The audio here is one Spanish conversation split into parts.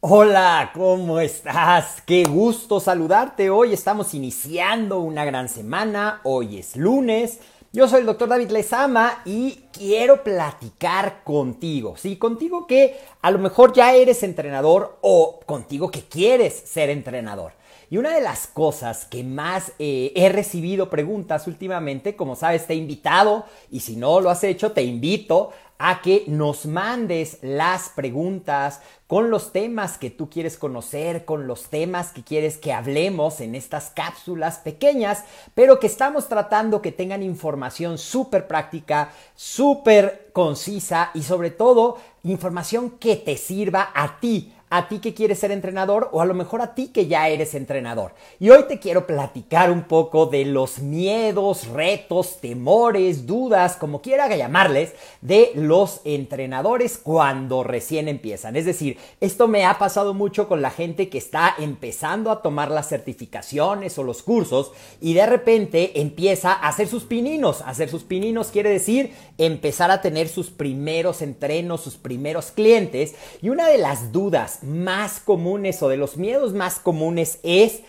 Hola, ¿cómo estás? Qué gusto saludarte. Hoy estamos iniciando una gran semana. Hoy es lunes. Yo soy el doctor David Lezama y quiero platicar contigo. Sí, contigo que a lo mejor ya eres entrenador o contigo que quieres ser entrenador. Y una de las cosas que más eh, he recibido preguntas últimamente, como sabes, te he invitado, y si no lo has hecho, te invito a que nos mandes las preguntas con los temas que tú quieres conocer, con los temas que quieres que hablemos en estas cápsulas pequeñas, pero que estamos tratando que tengan información súper práctica, súper concisa y sobre todo información que te sirva a ti a ti que quieres ser entrenador o a lo mejor a ti que ya eres entrenador. Y hoy te quiero platicar un poco de los miedos, retos, temores, dudas, como quiera llamarles, de los entrenadores cuando recién empiezan. Es decir, esto me ha pasado mucho con la gente que está empezando a tomar las certificaciones o los cursos y de repente empieza a hacer sus pininos. Hacer sus pininos quiere decir empezar a tener sus primeros entrenos, sus primeros clientes. Y una de las dudas más comunes o de los miedos más comunes es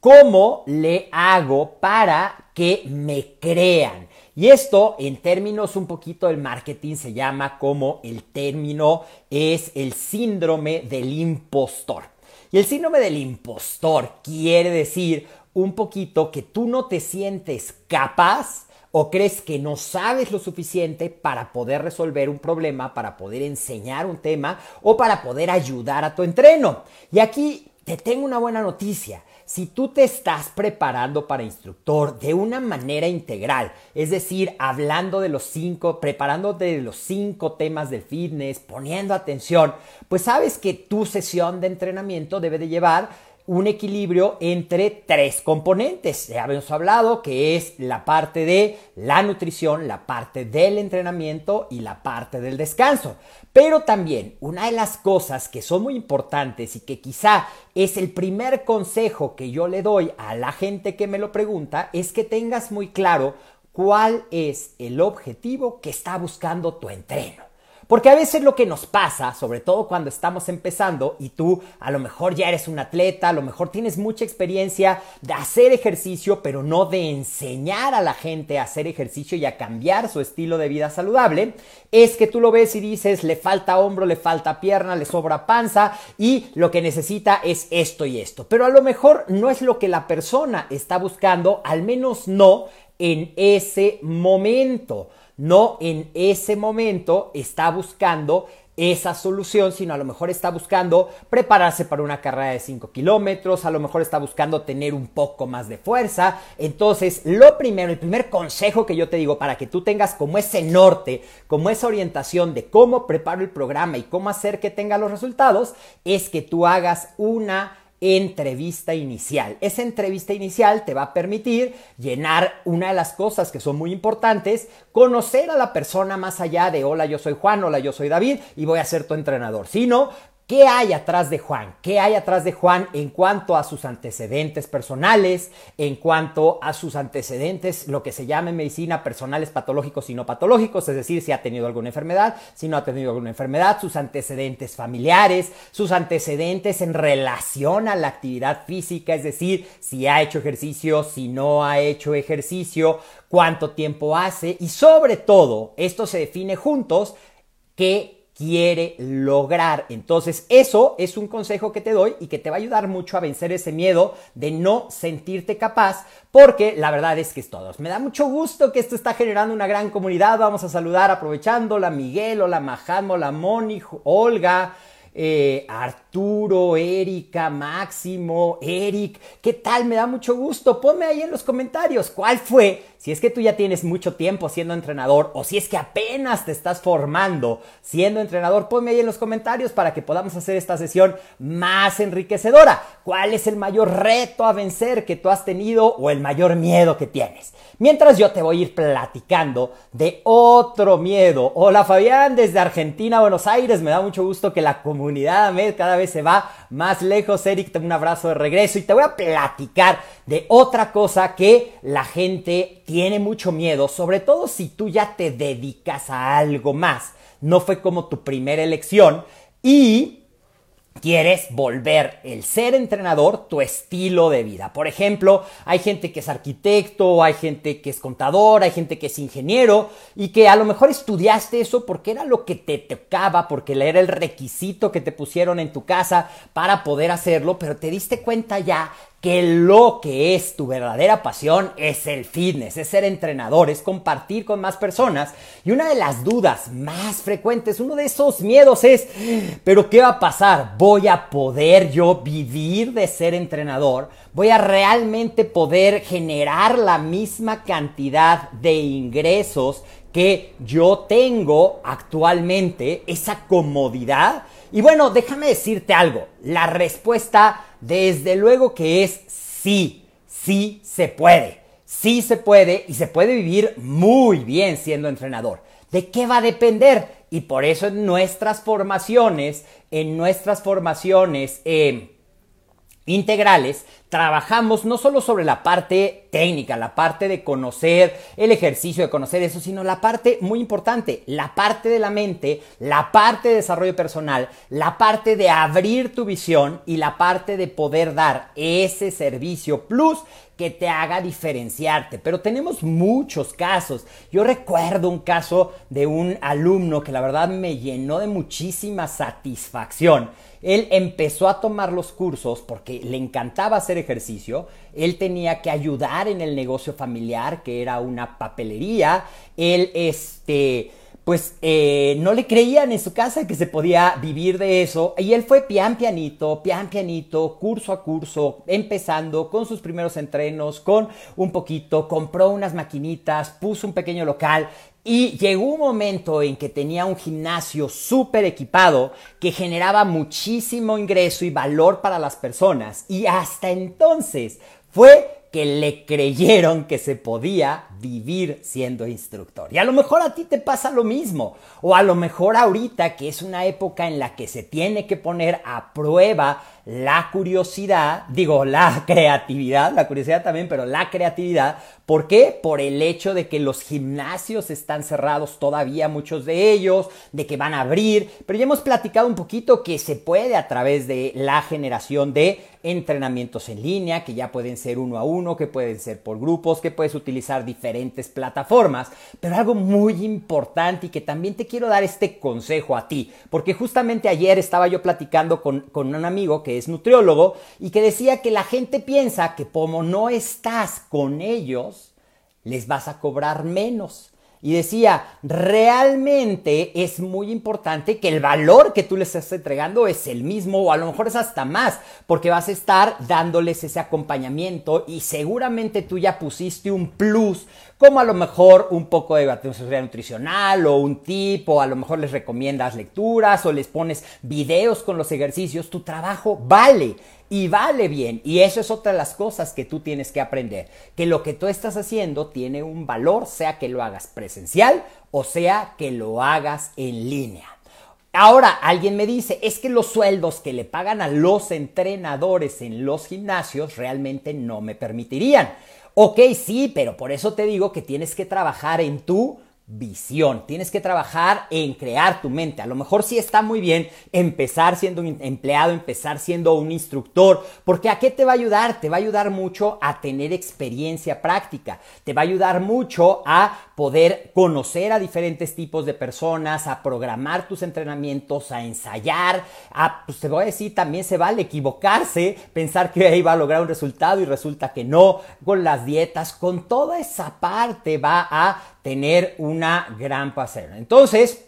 cómo le hago para que me crean. Y esto en términos un poquito del marketing se llama como el término es el síndrome del impostor. Y el síndrome del impostor quiere decir un poquito que tú no te sientes capaz ¿O crees que no sabes lo suficiente para poder resolver un problema, para poder enseñar un tema o para poder ayudar a tu entreno? Y aquí te tengo una buena noticia. Si tú te estás preparando para instructor de una manera integral, es decir, hablando de los cinco, preparándote de los cinco temas del fitness, poniendo atención, pues sabes que tu sesión de entrenamiento debe de llevar un equilibrio entre tres componentes. Ya habíamos hablado que es la parte de la nutrición, la parte del entrenamiento y la parte del descanso. Pero también una de las cosas que son muy importantes y que quizá es el primer consejo que yo le doy a la gente que me lo pregunta es que tengas muy claro cuál es el objetivo que está buscando tu entreno. Porque a veces lo que nos pasa, sobre todo cuando estamos empezando y tú a lo mejor ya eres un atleta, a lo mejor tienes mucha experiencia de hacer ejercicio, pero no de enseñar a la gente a hacer ejercicio y a cambiar su estilo de vida saludable, es que tú lo ves y dices, le falta hombro, le falta pierna, le sobra panza y lo que necesita es esto y esto. Pero a lo mejor no es lo que la persona está buscando, al menos no en ese momento no en ese momento está buscando esa solución, sino a lo mejor está buscando prepararse para una carrera de 5 kilómetros, a lo mejor está buscando tener un poco más de fuerza. Entonces, lo primero, el primer consejo que yo te digo para que tú tengas como ese norte, como esa orientación de cómo preparo el programa y cómo hacer que tenga los resultados, es que tú hagas una entrevista inicial. Esa entrevista inicial te va a permitir llenar una de las cosas que son muy importantes, conocer a la persona más allá de hola, yo soy Juan, hola, yo soy David y voy a ser tu entrenador, sino ¿Qué hay atrás de Juan? ¿Qué hay atrás de Juan en cuanto a sus antecedentes personales, en cuanto a sus antecedentes, lo que se llama en medicina personales patológicos y no patológicos, es decir, si ha tenido alguna enfermedad, si no ha tenido alguna enfermedad, sus antecedentes familiares, sus antecedentes en relación a la actividad física, es decir, si ha hecho ejercicio, si no ha hecho ejercicio, cuánto tiempo hace y sobre todo, esto se define juntos, que quiere lograr. Entonces, eso es un consejo que te doy y que te va a ayudar mucho a vencer ese miedo de no sentirte capaz, porque la verdad es que es todo. Me da mucho gusto que esto está generando una gran comunidad. Vamos a saludar aprovechando la Miguel, la Majamo, la Moni, Olga. Eh, Arturo, Erika, Máximo, Eric, ¿qué tal? Me da mucho gusto. Ponme ahí en los comentarios cuál fue si es que tú ya tienes mucho tiempo siendo entrenador o si es que apenas te estás formando siendo entrenador, ponme ahí en los comentarios para que podamos hacer esta sesión más enriquecedora. ¿Cuál es el mayor reto a vencer que tú has tenido o el mayor miedo que tienes? Mientras yo te voy a ir platicando de otro miedo. Hola Fabián, desde Argentina, Buenos Aires. Me da mucho gusto que la comunidad AMED cada vez se va más lejos. Eric, tengo un abrazo de regreso y te voy a platicar de otra cosa que la gente tiene mucho miedo, sobre todo si tú ya te dedicas a algo más. No fue como tu primera elección y quieres volver el ser entrenador tu estilo de vida. Por ejemplo, hay gente que es arquitecto, hay gente que es contador, hay gente que es ingeniero y que a lo mejor estudiaste eso porque era lo que te tocaba, porque era el requisito que te pusieron en tu casa para poder hacerlo, pero te diste cuenta ya que lo que es tu verdadera pasión es el fitness, es ser entrenador, es compartir con más personas. Y una de las dudas más frecuentes, uno de esos miedos es, pero ¿qué va a pasar? ¿Voy a poder yo vivir de ser entrenador? ¿Voy a realmente poder generar la misma cantidad de ingresos que yo tengo actualmente? ¿Esa comodidad? Y bueno, déjame decirte algo. La respuesta, desde luego que es sí, sí se puede. Sí se puede y se puede vivir muy bien siendo entrenador. ¿De qué va a depender? Y por eso en nuestras formaciones, en nuestras formaciones eh, integrales, trabajamos no solo sobre la parte técnica, la parte de conocer el ejercicio, de conocer eso, sino la parte muy importante, la parte de la mente, la parte de desarrollo personal, la parte de abrir tu visión y la parte de poder dar ese servicio plus que te haga diferenciarte. Pero tenemos muchos casos. Yo recuerdo un caso de un alumno que la verdad me llenó de muchísima satisfacción. Él empezó a tomar los cursos porque le encantaba hacer ejercicio, él tenía que ayudar en el negocio familiar, que era una papelería, él este pues eh, no le creían en su casa que se podía vivir de eso. Y él fue pian pianito, pian pianito, curso a curso, empezando con sus primeros entrenos, con un poquito, compró unas maquinitas, puso un pequeño local. Y llegó un momento en que tenía un gimnasio súper equipado que generaba muchísimo ingreso y valor para las personas. Y hasta entonces fue que le creyeron que se podía vivir siendo instructor. Y a lo mejor a ti te pasa lo mismo. O a lo mejor ahorita, que es una época en la que se tiene que poner a prueba la curiosidad, digo, la creatividad, la curiosidad también, pero la creatividad. ¿Por qué? Por el hecho de que los gimnasios están cerrados todavía, muchos de ellos, de que van a abrir, pero ya hemos platicado un poquito que se puede a través de la generación de entrenamientos en línea, que ya pueden ser uno a uno, que pueden ser por grupos, que puedes utilizar diferentes plataformas, pero algo muy importante y que también te quiero dar este consejo a ti, porque justamente ayer estaba yo platicando con, con un amigo que es nutriólogo, y que decía que la gente piensa que como no estás con ellos, les vas a cobrar menos. Y decía, realmente es muy importante que el valor que tú les estás entregando es el mismo o a lo mejor es hasta más, porque vas a estar dándoles ese acompañamiento y seguramente tú ya pusiste un plus, como a lo mejor un poco de atención nutricional o un tip, o a lo mejor les recomiendas lecturas o les pones videos con los ejercicios, tu trabajo vale. y vale bien. Y eso es otra de las cosas que tú tienes que aprender. Que lo que tú estás haciendo tiene un valor, sea que lo hagas presencial o sea que lo hagas en línea. Ahora alguien me dice, es que los sueldos que le pagan a los entrenadores en los gimnasios realmente no me permitirían. Ok, sí, pero por eso te digo que tienes que trabajar en tu visión. Tienes que trabajar en crear tu mente. A lo mejor sí está muy bien empezar siendo un empleado, empezar siendo un instructor, porque ¿a qué te va a ayudar? Te va a ayudar mucho a tener experiencia práctica. Te va a ayudar mucho a poder conocer a diferentes tipos de personas, a programar tus entrenamientos, a ensayar, a, pues te voy a decir, también se vale equivocarse, pensar que ahí va a lograr un resultado y resulta que no, con las dietas, con toda esa parte va a tener una gran pasera. Entonces,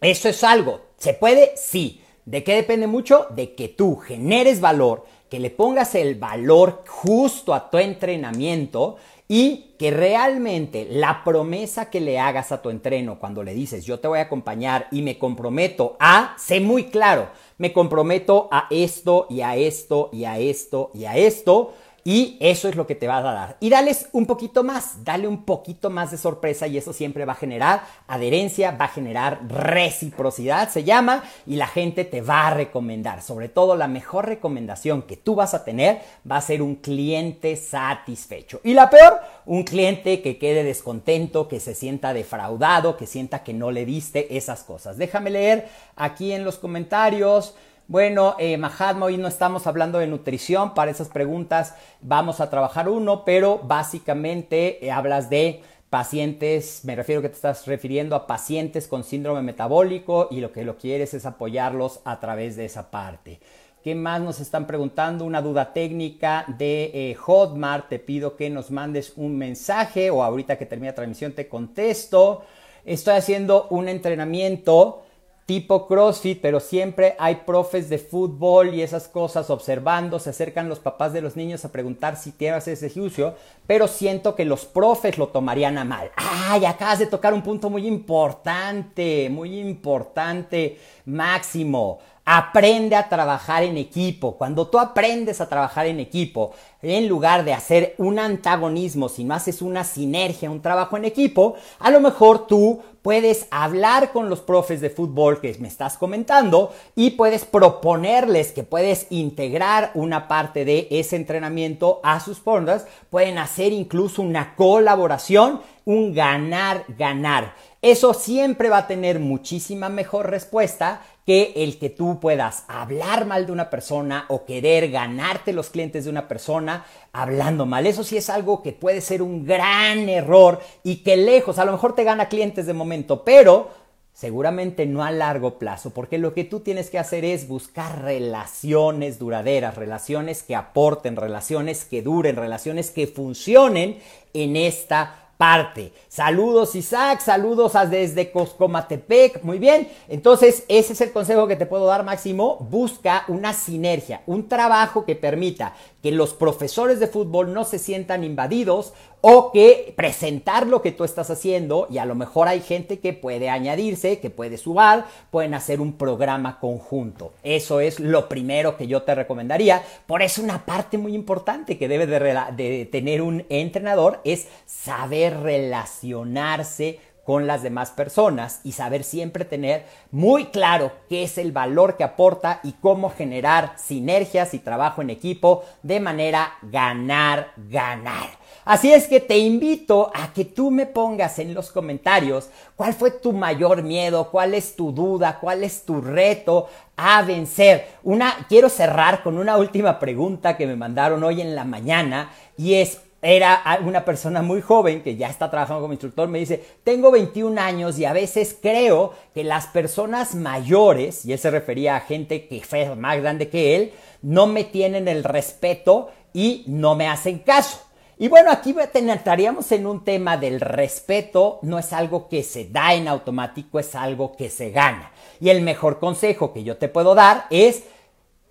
eso es algo. ¿Se puede? Sí. ¿De qué depende mucho? De que tú generes valor, que le pongas el valor justo a tu entrenamiento y que realmente la promesa que le hagas a tu entreno cuando le dices yo te voy a acompañar y me comprometo a, sé muy claro, me comprometo a esto y a esto y a esto y a esto y eso es lo que te va a dar. Y dales un poquito más, dale un poquito más de sorpresa y eso siempre va a generar adherencia, va a generar reciprocidad, se llama, y la gente te va a recomendar. Sobre todo la mejor recomendación que tú vas a tener va a ser un cliente satisfecho. Y la peor, un cliente que quede descontento, que se sienta defraudado, que sienta que no le diste esas cosas. Déjame leer aquí en los comentarios. Bueno, eh, Mahatma, hoy no estamos hablando de nutrición. Para esas preguntas vamos a trabajar uno, pero básicamente eh, hablas de pacientes, me refiero que te estás refiriendo a pacientes con síndrome metabólico y lo que lo quieres es apoyarlos a través de esa parte. ¿Qué más nos están preguntando? Una duda técnica de eh, Hotmart. Te pido que nos mandes un mensaje o ahorita que termine la transmisión te contesto. Estoy haciendo un entrenamiento tipo CrossFit, pero siempre hay profes de fútbol y esas cosas observando, se acercan los papás de los niños a preguntar si tienes ese juicio, pero siento que los profes lo tomarían a mal. Ay, acabas de tocar un punto muy importante, muy importante, máximo. Aprende a trabajar en equipo. Cuando tú aprendes a trabajar en equipo, en lugar de hacer un antagonismo, si no haces una sinergia, un trabajo en equipo, a lo mejor tú puedes hablar con los profes de fútbol que me estás comentando y puedes proponerles que puedes integrar una parte de ese entrenamiento a sus fondas. Pueden hacer incluso una colaboración, un ganar-ganar. Eso siempre va a tener muchísima mejor respuesta que el que tú puedas hablar mal de una persona o querer ganarte los clientes de una persona hablando mal. Eso sí es algo que puede ser un gran error y que lejos, a lo mejor te gana clientes de momento, pero seguramente no a largo plazo, porque lo que tú tienes que hacer es buscar relaciones duraderas, relaciones que aporten, relaciones que duren, relaciones que funcionen en esta parte. Saludos Isaac, saludos desde Coscomatepec, muy bien. Entonces, ese es el consejo que te puedo dar, Máximo. Busca una sinergia, un trabajo que permita que los profesores de fútbol no se sientan invadidos o que presentar lo que tú estás haciendo y a lo mejor hay gente que puede añadirse, que puede sumar, pueden hacer un programa conjunto. Eso es lo primero que yo te recomendaría. Por eso una parte muy importante que debe de, de tener un entrenador es saber relacionarse con las demás personas y saber siempre tener muy claro qué es el valor que aporta y cómo generar sinergias y trabajo en equipo de manera ganar, ganar. Así es que te invito a que tú me pongas en los comentarios cuál fue tu mayor miedo, cuál es tu duda, cuál es tu reto a vencer. Una quiero cerrar con una última pregunta que me mandaron hoy en la mañana y es era una persona muy joven que ya está trabajando como instructor, me dice, tengo 21 años y a veces creo que las personas mayores, y él se refería a gente que fue más grande que él, no me tienen el respeto y no me hacen caso. Y bueno, aquí estaríamos en un tema del respeto, no es algo que se da en automático, es algo que se gana. Y el mejor consejo que yo te puedo dar es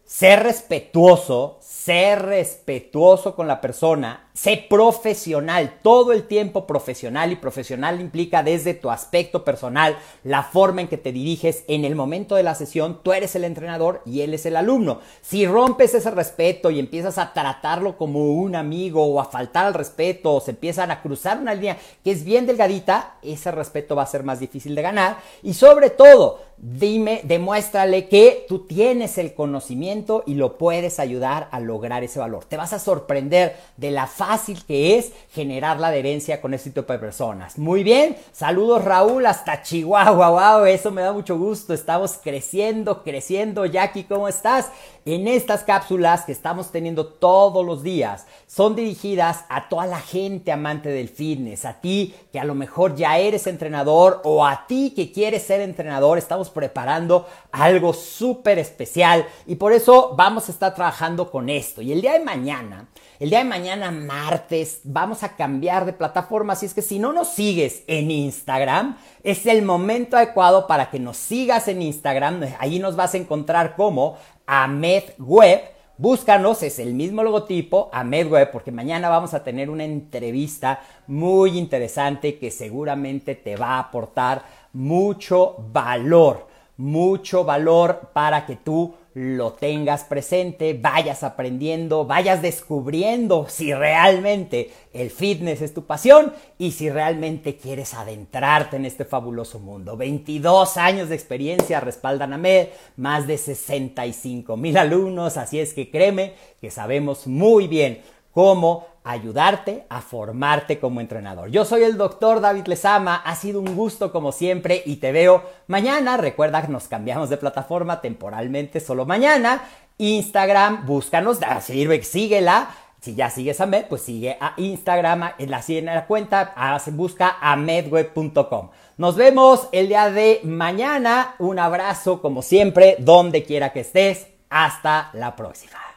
ser respetuoso, ser respetuoso con la persona Sé profesional, todo el tiempo profesional y profesional implica desde tu aspecto personal, la forma en que te diriges en el momento de la sesión, tú eres el entrenador y él es el alumno. Si rompes ese respeto y empiezas a tratarlo como un amigo o a faltar al respeto o se empiezan a cruzar una línea que es bien delgadita, ese respeto va a ser más difícil de ganar y sobre todo, dime, demuéstrale que tú tienes el conocimiento y lo puedes ayudar a lograr ese valor. Te vas a sorprender de la fácil que es generar la adherencia con este tipo de personas. Muy bien, saludos Raúl hasta Chihuahua, wow, eso me da mucho gusto. Estamos creciendo, creciendo. Jackie, ¿cómo estás? En estas cápsulas que estamos teniendo todos los días son dirigidas a toda la gente amante del fitness, a ti que a lo mejor ya eres entrenador o a ti que quieres ser entrenador. Estamos preparando algo súper especial y por eso vamos a estar trabajando con esto. Y el día de mañana, el día de mañana martes, vamos a cambiar de plataforma. Así es que si no nos sigues en Instagram, es el momento adecuado para que nos sigas en Instagram. Ahí nos vas a encontrar como Ahmed Web. Búscanos, es el mismo logotipo, Ahmed Web, porque mañana vamos a tener una entrevista muy interesante que seguramente te va a aportar mucho valor mucho valor para que tú lo tengas presente, vayas aprendiendo, vayas descubriendo si realmente el fitness es tu pasión y si realmente quieres adentrarte en este fabuloso mundo. 22 años de experiencia respaldan a MED, más de 65 mil alumnos, así es que créeme que sabemos muy bien cómo ayudarte a formarte como entrenador. Yo soy el doctor David Lezama, ha sido un gusto como siempre y te veo mañana. Recuerda que nos cambiamos de plataforma temporalmente solo mañana. Instagram, búscanos, sirve, síguela. Si ya sigues a Med, pues sigue a Instagram, en la, en la cuenta, busca a medweb.com. Nos vemos el día de mañana. Un abrazo como siempre, donde quiera que estés. Hasta la próxima.